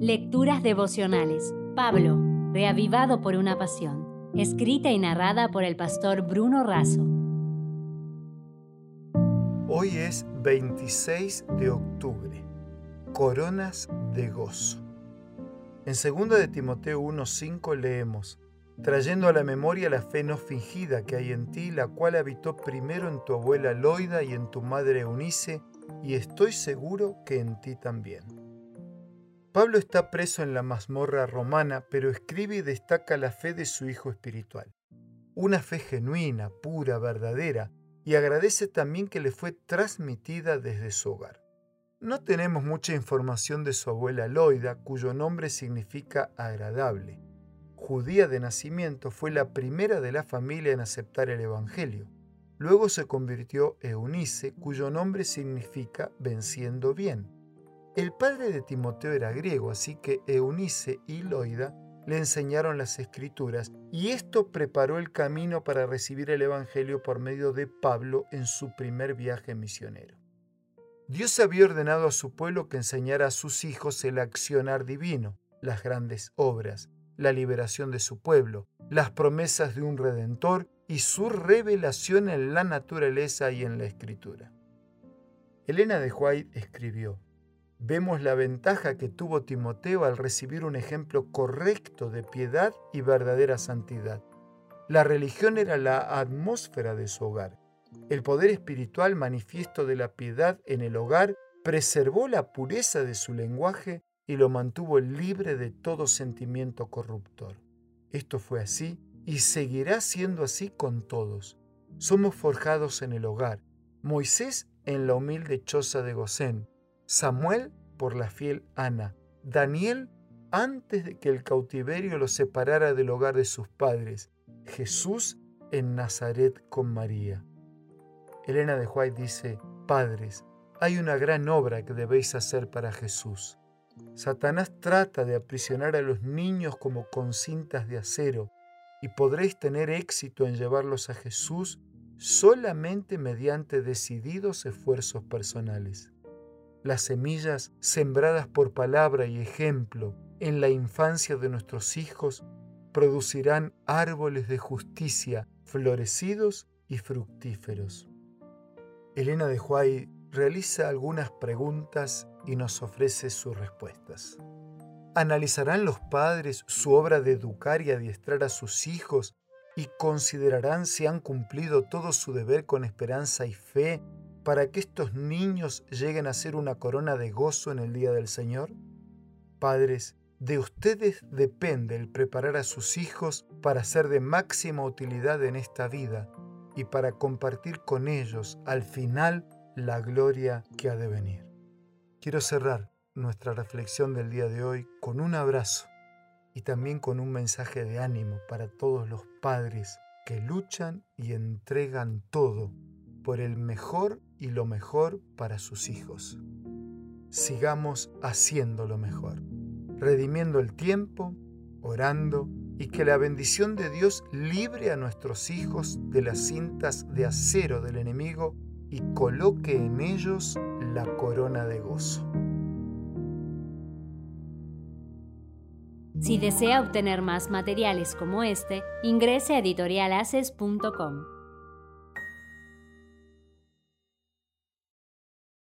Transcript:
Lecturas devocionales. Pablo, reavivado por una pasión. Escrita y narrada por el pastor Bruno Razo. Hoy es 26 de octubre. Coronas de gozo. En 2 de Timoteo 1:5 leemos: trayendo a la memoria la fe no fingida que hay en ti, la cual habitó primero en tu abuela Loida y en tu madre Eunice, y estoy seguro que en ti también. Pablo está preso en la mazmorra romana, pero escribe y destaca la fe de su hijo espiritual. Una fe genuina, pura, verdadera, y agradece también que le fue transmitida desde su hogar. No tenemos mucha información de su abuela Loida, cuyo nombre significa agradable judía de nacimiento, fue la primera de la familia en aceptar el Evangelio. Luego se convirtió Eunice, cuyo nombre significa venciendo bien. El padre de Timoteo era griego, así que Eunice y Loida le enseñaron las escrituras y esto preparó el camino para recibir el Evangelio por medio de Pablo en su primer viaje misionero. Dios había ordenado a su pueblo que enseñara a sus hijos el accionar divino, las grandes obras, la liberación de su pueblo, las promesas de un redentor y su revelación en la naturaleza y en la escritura. Elena de White escribió, vemos la ventaja que tuvo Timoteo al recibir un ejemplo correcto de piedad y verdadera santidad. La religión era la atmósfera de su hogar. El poder espiritual manifiesto de la piedad en el hogar preservó la pureza de su lenguaje y lo mantuvo libre de todo sentimiento corruptor. Esto fue así y seguirá siendo así con todos. Somos forjados en el hogar, Moisés en la humilde choza de Gosén, Samuel por la fiel Ana, Daniel antes de que el cautiverio lo separara del hogar de sus padres, Jesús en Nazaret con María. Elena de White dice, Padres, hay una gran obra que debéis hacer para Jesús. Satanás trata de aprisionar a los niños como con cintas de acero y podréis tener éxito en llevarlos a Jesús solamente mediante decididos esfuerzos personales. Las semillas sembradas por palabra y ejemplo en la infancia de nuestros hijos producirán árboles de justicia florecidos y fructíferos. Elena de Huay realiza algunas preguntas y nos ofrece sus respuestas. ¿Analizarán los padres su obra de educar y adiestrar a sus hijos y considerarán si han cumplido todo su deber con esperanza y fe para que estos niños lleguen a ser una corona de gozo en el día del Señor? Padres, de ustedes depende el preparar a sus hijos para ser de máxima utilidad en esta vida y para compartir con ellos al final la gloria que ha de venir. Quiero cerrar nuestra reflexión del día de hoy con un abrazo y también con un mensaje de ánimo para todos los padres que luchan y entregan todo por el mejor y lo mejor para sus hijos. Sigamos haciendo lo mejor, redimiendo el tiempo, orando y que la bendición de Dios libre a nuestros hijos de las cintas de acero del enemigo y coloque en ellos la corona de gozo. Si desea obtener más materiales como este, ingrese a editorialaces.com.